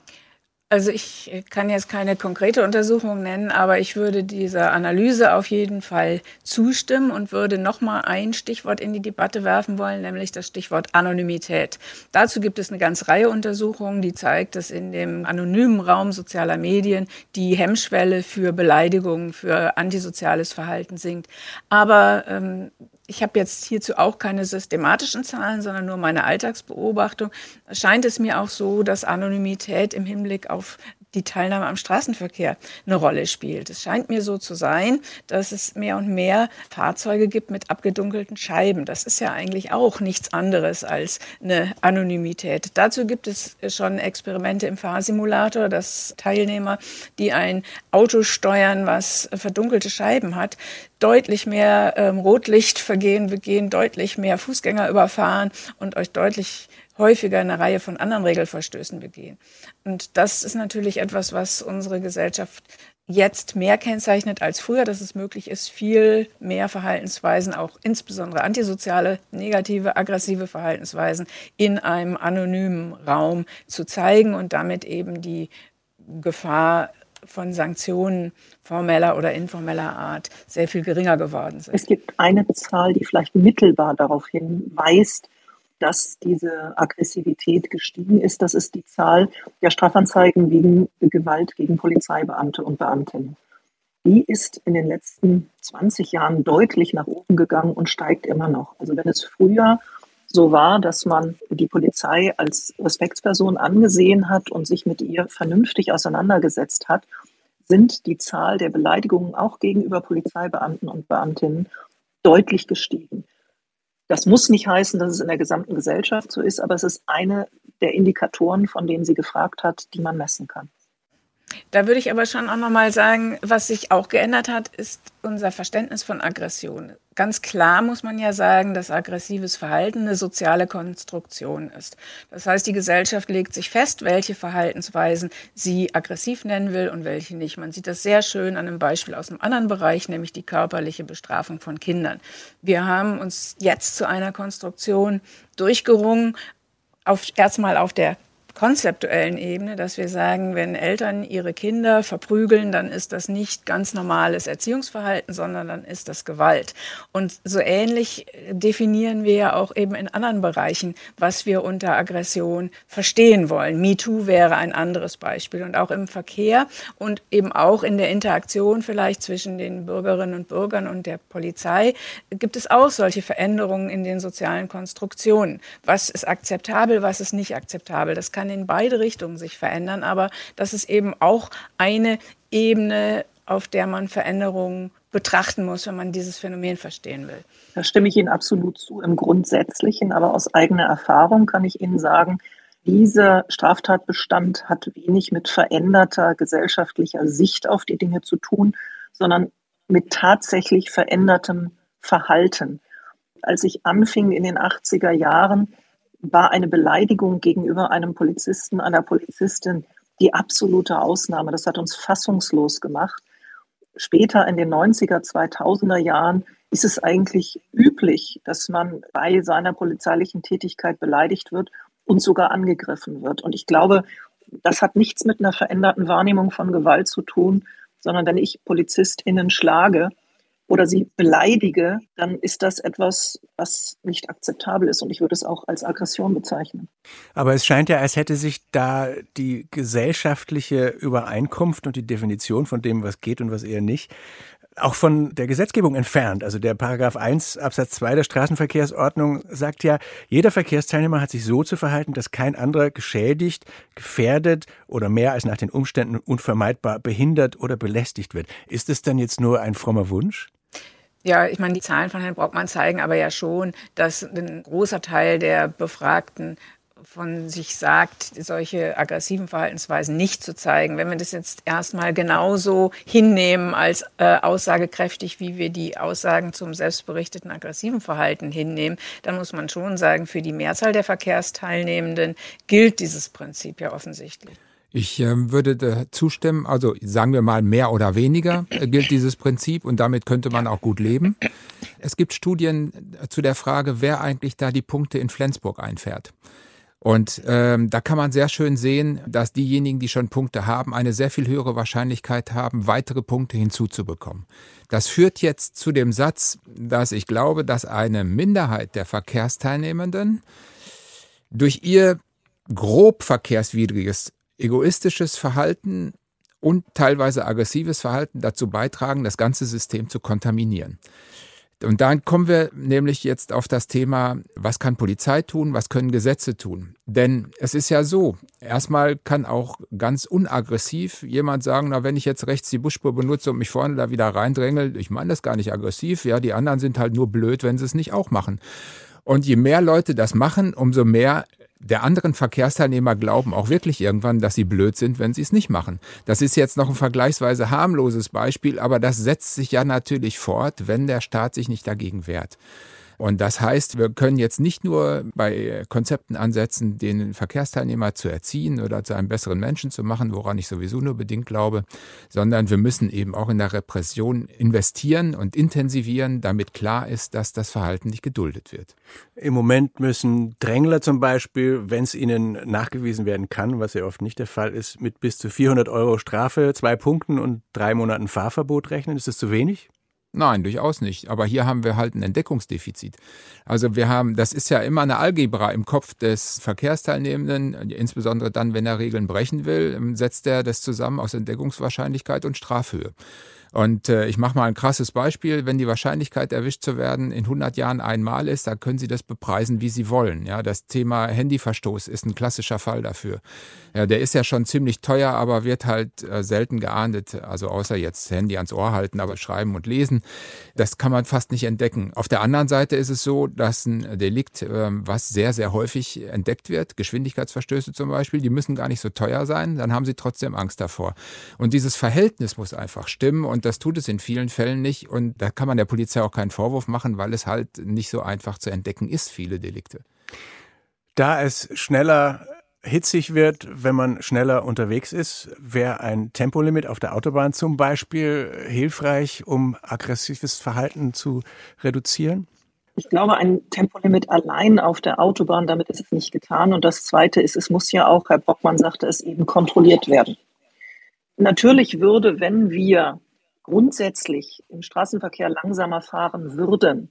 Also ich kann jetzt keine konkrete Untersuchung nennen, aber ich würde dieser Analyse auf jeden Fall zustimmen und würde noch mal ein Stichwort in die Debatte werfen wollen, nämlich das Stichwort Anonymität. Dazu gibt es eine ganze Reihe Untersuchungen, die zeigt, dass in dem anonymen Raum sozialer Medien die Hemmschwelle für Beleidigungen, für antisoziales Verhalten sinkt. Aber ähm, ich habe jetzt hierzu auch keine systematischen Zahlen, sondern nur meine Alltagsbeobachtung. Scheint es mir auch so, dass Anonymität im Hinblick auf die Teilnahme am Straßenverkehr eine Rolle spielt. Es scheint mir so zu sein, dass es mehr und mehr Fahrzeuge gibt mit abgedunkelten Scheiben. Das ist ja eigentlich auch nichts anderes als eine Anonymität. Dazu gibt es schon Experimente im Fahrsimulator, dass Teilnehmer, die ein Auto steuern, was verdunkelte Scheiben hat, deutlich mehr ähm, Rotlichtvergehen begehen, deutlich mehr Fußgänger überfahren und euch deutlich häufiger eine Reihe von anderen Regelverstößen begehen. Und das ist natürlich etwas, was unsere Gesellschaft jetzt mehr kennzeichnet als früher, dass es möglich ist, viel mehr Verhaltensweisen, auch insbesondere antisoziale, negative, aggressive Verhaltensweisen in einem anonymen Raum zu zeigen und damit eben die Gefahr von Sanktionen formeller oder informeller Art sehr viel geringer geworden sind. Es gibt eine Zahl, die vielleicht mittelbar darauf hinweist, dass diese Aggressivität gestiegen ist. Das ist die Zahl der Strafanzeigen wegen Gewalt gegen Polizeibeamte und Beamtinnen. Die ist in den letzten 20 Jahren deutlich nach oben gegangen und steigt immer noch. Also wenn es früher so war, dass man die Polizei als Respektsperson angesehen hat und sich mit ihr vernünftig auseinandergesetzt hat, sind die Zahl der Beleidigungen auch gegenüber Polizeibeamten und Beamtinnen deutlich gestiegen. Das muss nicht heißen, dass es in der gesamten Gesellschaft so ist, aber es ist eine der Indikatoren, von denen sie gefragt hat, die man messen kann. Da würde ich aber schon auch nochmal sagen, was sich auch geändert hat, ist unser Verständnis von Aggression. Ganz klar muss man ja sagen, dass aggressives Verhalten eine soziale Konstruktion ist. Das heißt, die Gesellschaft legt sich fest, welche Verhaltensweisen sie aggressiv nennen will und welche nicht. Man sieht das sehr schön an einem Beispiel aus einem anderen Bereich, nämlich die körperliche Bestrafung von Kindern. Wir haben uns jetzt zu einer Konstruktion durchgerungen, auf, erstmal auf der konzeptuellen Ebene, dass wir sagen, wenn Eltern ihre Kinder verprügeln, dann ist das nicht ganz normales Erziehungsverhalten, sondern dann ist das Gewalt. Und so ähnlich definieren wir ja auch eben in anderen Bereichen, was wir unter Aggression verstehen wollen. MeToo wäre ein anderes Beispiel. Und auch im Verkehr und eben auch in der Interaktion vielleicht zwischen den Bürgerinnen und Bürgern und der Polizei gibt es auch solche Veränderungen in den sozialen Konstruktionen. Was ist akzeptabel, was ist nicht akzeptabel? Das kann kann in beide Richtungen sich verändern, aber das ist eben auch eine Ebene, auf der man Veränderungen betrachten muss, wenn man dieses Phänomen verstehen will. Da stimme ich Ihnen absolut zu im Grundsätzlichen, aber aus eigener Erfahrung kann ich Ihnen sagen, dieser Straftatbestand hat wenig mit veränderter gesellschaftlicher Sicht auf die Dinge zu tun, sondern mit tatsächlich verändertem Verhalten. Als ich anfing in den 80er Jahren, war eine Beleidigung gegenüber einem Polizisten, einer Polizistin die absolute Ausnahme. Das hat uns fassungslos gemacht. Später in den 90er, 2000er Jahren ist es eigentlich üblich, dass man bei seiner polizeilichen Tätigkeit beleidigt wird und sogar angegriffen wird. Und ich glaube, das hat nichts mit einer veränderten Wahrnehmung von Gewalt zu tun, sondern wenn ich PolizistInnen schlage, oder sie beleidige, dann ist das etwas, was nicht akzeptabel ist. Und ich würde es auch als Aggression bezeichnen. Aber es scheint ja, als hätte sich da die gesellschaftliche Übereinkunft und die Definition von dem, was geht und was eher nicht, auch von der Gesetzgebung entfernt. Also der Paragraph 1 Absatz 2 der Straßenverkehrsordnung sagt ja, jeder Verkehrsteilnehmer hat sich so zu verhalten, dass kein anderer geschädigt, gefährdet oder mehr als nach den Umständen unvermeidbar behindert oder belästigt wird. Ist es dann jetzt nur ein frommer Wunsch? Ja, ich meine, die Zahlen von Herrn Brockmann zeigen aber ja schon, dass ein großer Teil der Befragten von sich sagt, solche aggressiven Verhaltensweisen nicht zu zeigen. Wenn wir das jetzt erstmal genauso hinnehmen als äh, aussagekräftig, wie wir die Aussagen zum selbstberichteten aggressiven Verhalten hinnehmen, dann muss man schon sagen, für die Mehrzahl der Verkehrsteilnehmenden gilt dieses Prinzip ja offensichtlich. Ich äh, würde zustimmen, also sagen wir mal mehr oder weniger äh, gilt dieses Prinzip und damit könnte man auch gut leben. Es gibt Studien zu der Frage, wer eigentlich da die Punkte in Flensburg einfährt. Und ähm, da kann man sehr schön sehen, dass diejenigen, die schon Punkte haben, eine sehr viel höhere Wahrscheinlichkeit haben, weitere Punkte hinzuzubekommen. Das führt jetzt zu dem Satz, dass ich glaube, dass eine Minderheit der Verkehrsteilnehmenden durch ihr grob verkehrswidriges, egoistisches Verhalten und teilweise aggressives Verhalten dazu beitragen, das ganze System zu kontaminieren. Und dann kommen wir nämlich jetzt auf das Thema, was kann Polizei tun, was können Gesetze tun? Denn es ist ja so, erstmal kann auch ganz unaggressiv jemand sagen, na, wenn ich jetzt rechts die Busspur benutze und mich vorne da wieder reindrängel, ich meine das gar nicht aggressiv, ja, die anderen sind halt nur blöd, wenn sie es nicht auch machen. Und je mehr Leute das machen, umso mehr der anderen Verkehrsteilnehmer glauben auch wirklich irgendwann, dass sie blöd sind, wenn sie es nicht machen. Das ist jetzt noch ein vergleichsweise harmloses Beispiel, aber das setzt sich ja natürlich fort, wenn der Staat sich nicht dagegen wehrt. Und das heißt, wir können jetzt nicht nur bei Konzepten ansetzen, den Verkehrsteilnehmer zu erziehen oder zu einem besseren Menschen zu machen, woran ich sowieso nur bedingt glaube, sondern wir müssen eben auch in der Repression investieren und intensivieren, damit klar ist, dass das Verhalten nicht geduldet wird. Im Moment müssen Drängler zum Beispiel, wenn es ihnen nachgewiesen werden kann, was ja oft nicht der Fall ist, mit bis zu 400 Euro Strafe, zwei Punkten und drei Monaten Fahrverbot rechnen. Ist das zu wenig? Nein, durchaus nicht. Aber hier haben wir halt ein Entdeckungsdefizit. Also wir haben, das ist ja immer eine Algebra im Kopf des Verkehrsteilnehmenden, insbesondere dann, wenn er Regeln brechen will, setzt er das zusammen aus Entdeckungswahrscheinlichkeit und Strafhöhe. Und äh, ich mache mal ein krasses Beispiel. Wenn die Wahrscheinlichkeit, erwischt zu werden, in 100 Jahren einmal ist, dann können Sie das bepreisen, wie Sie wollen. Ja, das Thema Handyverstoß ist ein klassischer Fall dafür. Ja, der ist ja schon ziemlich teuer, aber wird halt äh, selten geahndet. Also außer jetzt Handy ans Ohr halten, aber schreiben und lesen, das kann man fast nicht entdecken. Auf der anderen Seite ist es so, dass ein Delikt, äh, was sehr, sehr häufig entdeckt wird, Geschwindigkeitsverstöße zum Beispiel, die müssen gar nicht so teuer sein, dann haben Sie trotzdem Angst davor. Und dieses Verhältnis muss einfach stimmen und das tut es in vielen Fällen nicht. Und da kann man der Polizei auch keinen Vorwurf machen, weil es halt nicht so einfach zu entdecken ist, viele Delikte. Da es schneller hitzig wird, wenn man schneller unterwegs ist, wäre ein Tempolimit auf der Autobahn zum Beispiel hilfreich, um aggressives Verhalten zu reduzieren? Ich glaube, ein Tempolimit allein auf der Autobahn, damit ist es nicht getan. Und das Zweite ist, es muss ja auch, Herr Brockmann sagte es eben, kontrolliert werden. Natürlich würde, wenn wir grundsätzlich im Straßenverkehr langsamer fahren würden,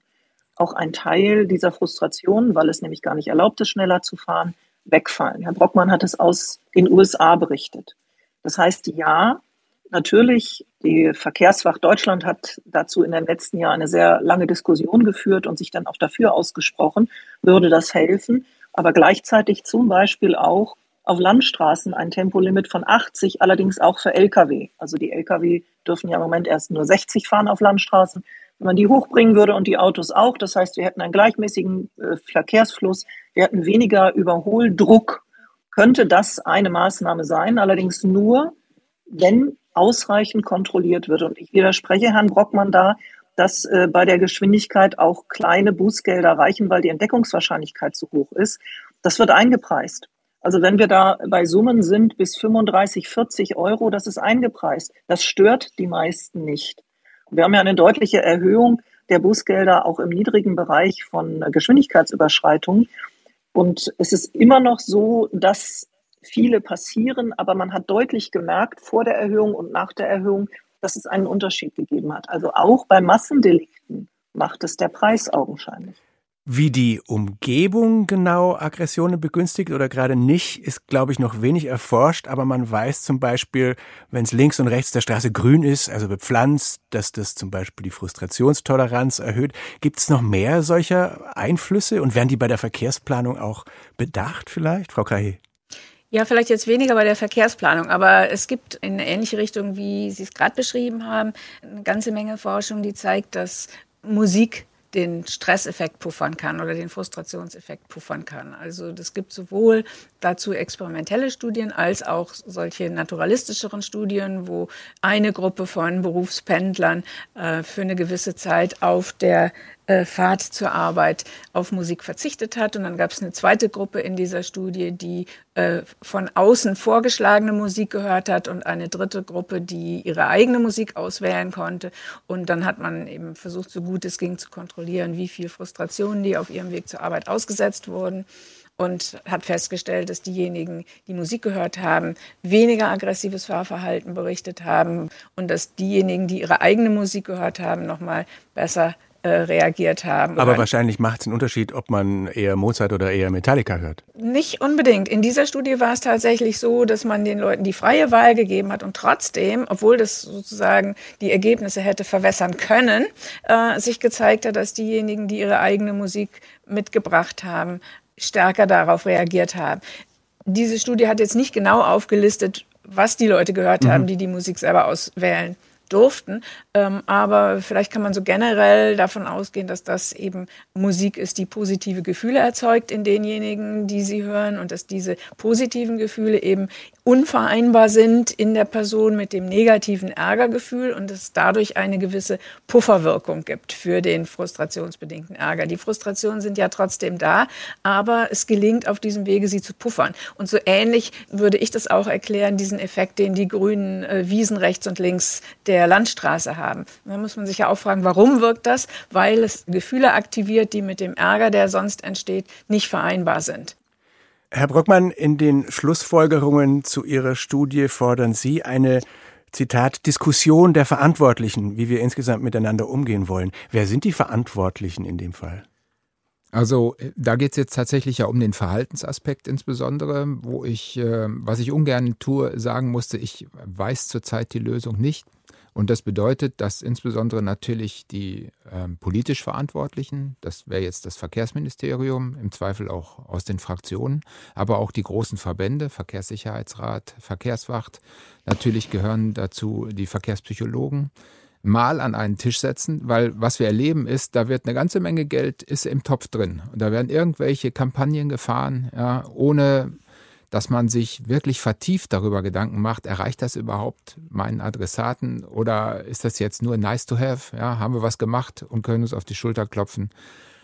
auch ein Teil dieser Frustration, weil es nämlich gar nicht erlaubt ist, schneller zu fahren, wegfallen. Herr Brockmann hat es aus den USA berichtet. Das heißt, ja, natürlich, die Verkehrswacht Deutschland hat dazu in den letzten Jahren eine sehr lange Diskussion geführt und sich dann auch dafür ausgesprochen, würde das helfen. Aber gleichzeitig zum Beispiel auch auf Landstraßen ein Tempolimit von 80, allerdings auch für Lkw. Also die Lkw dürfen ja im Moment erst nur 60 fahren auf Landstraßen. Wenn man die hochbringen würde und die Autos auch, das heißt, wir hätten einen gleichmäßigen äh, Verkehrsfluss, wir hätten weniger Überholdruck, könnte das eine Maßnahme sein, allerdings nur, wenn ausreichend kontrolliert wird. Und ich widerspreche Herrn Brockmann da, dass äh, bei der Geschwindigkeit auch kleine Bußgelder reichen, weil die Entdeckungswahrscheinlichkeit zu hoch ist. Das wird eingepreist. Also wenn wir da bei Summen sind bis 35, 40 Euro, das ist eingepreist. Das stört die meisten nicht. Wir haben ja eine deutliche Erhöhung der Bußgelder auch im niedrigen Bereich von Geschwindigkeitsüberschreitungen. Und es ist immer noch so, dass viele passieren, aber man hat deutlich gemerkt vor der Erhöhung und nach der Erhöhung, dass es einen Unterschied gegeben hat. Also auch bei Massendelikten macht es der Preis augenscheinlich. Wie die Umgebung genau Aggressionen begünstigt oder gerade nicht, ist, glaube ich, noch wenig erforscht. Aber man weiß zum Beispiel, wenn es links und rechts der Straße grün ist, also bepflanzt, dass das zum Beispiel die Frustrationstoleranz erhöht. Gibt es noch mehr solcher Einflüsse und werden die bei der Verkehrsplanung auch bedacht vielleicht, Frau Kahe? Ja, vielleicht jetzt weniger bei der Verkehrsplanung, aber es gibt in eine ähnliche Richtung, wie Sie es gerade beschrieben haben, eine ganze Menge Forschung, die zeigt, dass Musik den Stresseffekt puffern kann oder den Frustrationseffekt puffern kann. Also das gibt sowohl dazu experimentelle Studien als auch solche naturalistischeren Studien, wo eine Gruppe von Berufspendlern äh, für eine gewisse Zeit auf der äh, Fahrt zur Arbeit auf Musik verzichtet hat. Und dann gab es eine zweite Gruppe in dieser Studie, die äh, von außen vorgeschlagene Musik gehört hat und eine dritte Gruppe, die ihre eigene Musik auswählen konnte. Und dann hat man eben versucht, so gut es ging, zu kontrollieren, wie viel Frustrationen die auf ihrem Weg zur Arbeit ausgesetzt wurden und hat festgestellt, dass diejenigen, die Musik gehört haben, weniger aggressives Fahrverhalten berichtet haben und dass diejenigen, die ihre eigene Musik gehört haben, nochmal besser reagiert haben. Aber wahrscheinlich macht es einen Unterschied, ob man eher Mozart oder eher Metallica hört. Nicht unbedingt. In dieser Studie war es tatsächlich so, dass man den Leuten die freie Wahl gegeben hat und trotzdem, obwohl das sozusagen die Ergebnisse hätte verwässern können, äh, sich gezeigt hat, dass diejenigen, die ihre eigene Musik mitgebracht haben, stärker darauf reagiert haben. Diese Studie hat jetzt nicht genau aufgelistet, was die Leute gehört mhm. haben, die die Musik selber auswählen durften. Ähm, aber vielleicht kann man so generell davon ausgehen, dass das eben Musik ist, die positive Gefühle erzeugt in denjenigen, die sie hören und dass diese positiven Gefühle eben unvereinbar sind in der Person mit dem negativen Ärgergefühl und es dadurch eine gewisse Pufferwirkung gibt für den frustrationsbedingten Ärger. Die Frustrationen sind ja trotzdem da, aber es gelingt auf diesem Wege, sie zu puffern. Und so ähnlich würde ich das auch erklären, diesen Effekt, den die grünen äh, Wiesen rechts und links der Landstraße haben. Da muss man sich ja auch fragen, warum wirkt das? Weil es Gefühle aktiviert, die mit dem Ärger, der sonst entsteht, nicht vereinbar sind. Herr Brockmann, in den Schlussfolgerungen zu Ihrer Studie fordern Sie eine Zitat, Diskussion der Verantwortlichen, wie wir insgesamt miteinander umgehen wollen. Wer sind die Verantwortlichen in dem Fall? Also äh, da geht es jetzt tatsächlich ja um den Verhaltensaspekt insbesondere, wo ich, äh, was ich ungern tue, sagen musste, ich weiß zurzeit die Lösung nicht. Und das bedeutet, dass insbesondere natürlich die äh, politisch Verantwortlichen, das wäre jetzt das Verkehrsministerium, im Zweifel auch aus den Fraktionen, aber auch die großen Verbände, Verkehrssicherheitsrat, Verkehrswacht, natürlich gehören dazu die Verkehrspsychologen, mal an einen Tisch setzen, weil was wir erleben ist, da wird eine ganze Menge Geld ist im Topf drin. Und da werden irgendwelche Kampagnen gefahren, ja, ohne dass man sich wirklich vertieft darüber Gedanken macht, erreicht das überhaupt meinen Adressaten oder ist das jetzt nur nice to have? Ja, haben wir was gemacht und können uns auf die Schulter klopfen?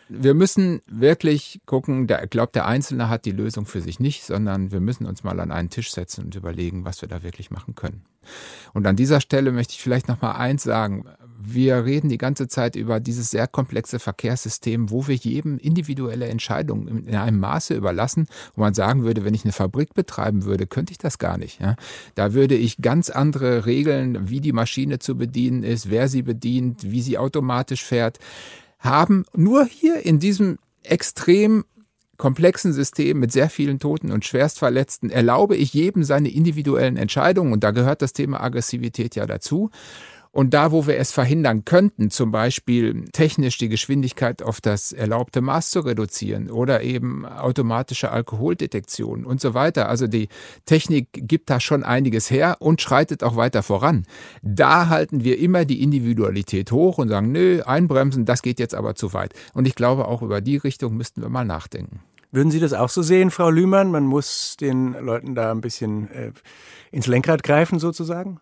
Wir müssen wirklich gucken, der, ich glaube, der Einzelne hat die Lösung für sich nicht, sondern wir müssen uns mal an einen Tisch setzen und überlegen, was wir da wirklich machen können. Und an dieser Stelle möchte ich vielleicht noch mal eins sagen. Wir reden die ganze Zeit über dieses sehr komplexe Verkehrssystem, wo wir jedem individuelle Entscheidungen in einem Maße überlassen, wo man sagen würde, wenn ich eine Fabrik betreiben würde, könnte ich das gar nicht. Ja? Da würde ich ganz andere Regeln, wie die Maschine zu bedienen ist, wer sie bedient, wie sie automatisch fährt haben nur hier in diesem extrem komplexen System mit sehr vielen Toten und Schwerstverletzten erlaube ich jedem seine individuellen Entscheidungen und da gehört das Thema Aggressivität ja dazu. Und da, wo wir es verhindern könnten, zum Beispiel technisch die Geschwindigkeit auf das erlaubte Maß zu reduzieren oder eben automatische Alkoholdetektion und so weiter. Also die Technik gibt da schon einiges her und schreitet auch weiter voran. Da halten wir immer die Individualität hoch und sagen, nö, einbremsen, das geht jetzt aber zu weit. Und ich glaube, auch über die Richtung müssten wir mal nachdenken. Würden Sie das auch so sehen, Frau Lühmann? Man muss den Leuten da ein bisschen äh, ins Lenkrad greifen, sozusagen?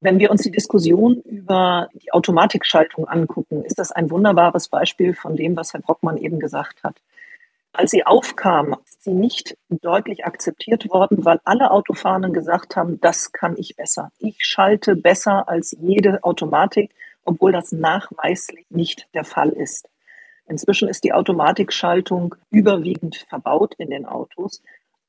Wenn wir uns die Diskussion über die Automatikschaltung angucken, ist das ein wunderbares Beispiel von dem, was Herr Brockmann eben gesagt hat. Als sie aufkam, ist sie nicht deutlich akzeptiert worden, weil alle Autofahrenden gesagt haben, das kann ich besser. Ich schalte besser als jede Automatik, obwohl das nachweislich nicht der Fall ist. Inzwischen ist die Automatikschaltung überwiegend verbaut in den Autos.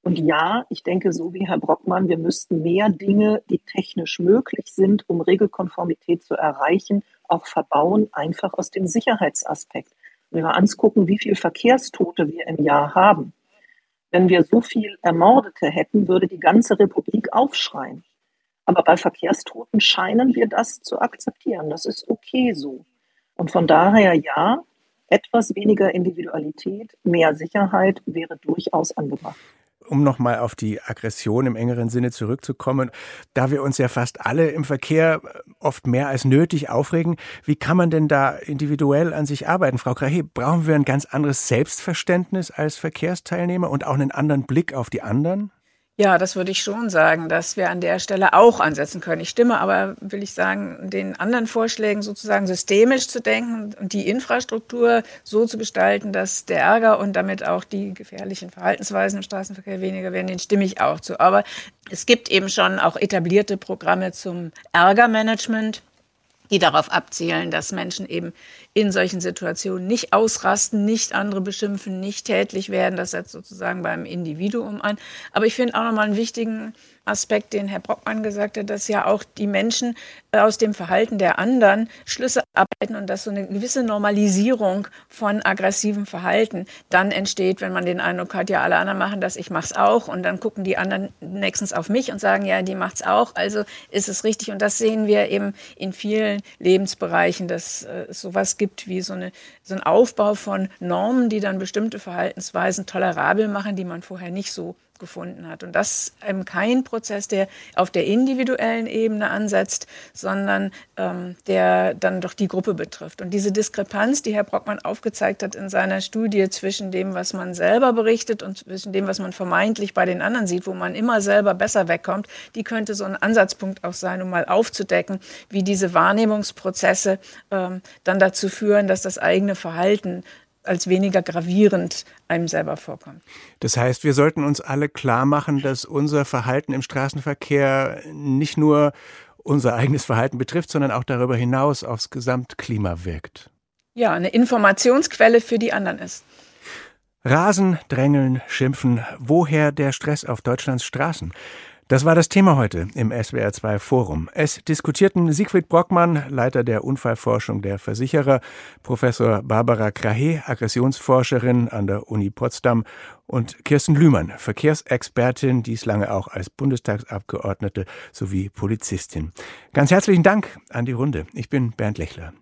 Und ja, ich denke, so wie Herr Brockmann, wir müssten mehr Dinge, die technisch möglich sind, um Regelkonformität zu erreichen, auch verbauen, einfach aus dem Sicherheitsaspekt. Wenn wir angucken, wie viele Verkehrstote wir im Jahr haben. Wenn wir so viel Ermordete hätten, würde die ganze Republik aufschreien. Aber bei Verkehrstoten scheinen wir das zu akzeptieren. Das ist okay so. Und von daher ja, etwas weniger Individualität, mehr Sicherheit wäre durchaus angebracht um nochmal auf die Aggression im engeren Sinne zurückzukommen, da wir uns ja fast alle im Verkehr oft mehr als nötig aufregen, wie kann man denn da individuell an sich arbeiten? Frau Krahe, brauchen wir ein ganz anderes Selbstverständnis als Verkehrsteilnehmer und auch einen anderen Blick auf die anderen? Ja, das würde ich schon sagen, dass wir an der Stelle auch ansetzen können. Ich stimme aber, will ich sagen, den anderen Vorschlägen sozusagen systemisch zu denken und die Infrastruktur so zu gestalten, dass der Ärger und damit auch die gefährlichen Verhaltensweisen im Straßenverkehr weniger werden, den stimme ich auch zu. Aber es gibt eben schon auch etablierte Programme zum Ärgermanagement die darauf abzielen, dass Menschen eben in solchen Situationen nicht ausrasten, nicht andere beschimpfen, nicht tätlich werden. Das setzt sozusagen beim Individuum an. Aber ich finde auch nochmal einen wichtigen Aspekt, den Herr Brockmann gesagt hat, dass ja auch die Menschen äh, aus dem Verhalten der anderen Schlüsse arbeiten und dass so eine gewisse Normalisierung von aggressivem Verhalten dann entsteht, wenn man den Eindruck hat, ja, alle anderen machen das, ich mache es auch. Und dann gucken die anderen nächstens auf mich und sagen, ja, die macht es auch, also ist es richtig. Und das sehen wir eben in vielen Lebensbereichen, dass äh, es sowas gibt wie so, eine, so ein Aufbau von Normen, die dann bestimmte Verhaltensweisen tolerabel machen, die man vorher nicht so gefunden hat. Und das ist eben kein Prozess, der auf der individuellen Ebene ansetzt, sondern ähm, der dann doch die Gruppe betrifft. Und diese Diskrepanz, die Herr Brockmann aufgezeigt hat in seiner Studie zwischen dem, was man selber berichtet und zwischen dem, was man vermeintlich bei den anderen sieht, wo man immer selber besser wegkommt, die könnte so ein Ansatzpunkt auch sein, um mal aufzudecken, wie diese Wahrnehmungsprozesse ähm, dann dazu führen, dass das eigene Verhalten als weniger gravierend einem selber vorkommt. Das heißt, wir sollten uns alle klar machen, dass unser Verhalten im Straßenverkehr nicht nur unser eigenes Verhalten betrifft, sondern auch darüber hinaus aufs Gesamtklima wirkt. Ja, eine Informationsquelle für die anderen ist. Rasen, drängeln, schimpfen. Woher der Stress auf Deutschlands Straßen? Das war das Thema heute im SWR2 Forum. Es diskutierten Siegfried Brockmann, Leiter der Unfallforschung der Versicherer, Professor Barbara Krahe, Aggressionsforscherin an der Uni Potsdam und Kirsten Lühmann, Verkehrsexpertin, dies lange auch als Bundestagsabgeordnete sowie Polizistin. Ganz herzlichen Dank an die Runde. Ich bin Bernd Lechler.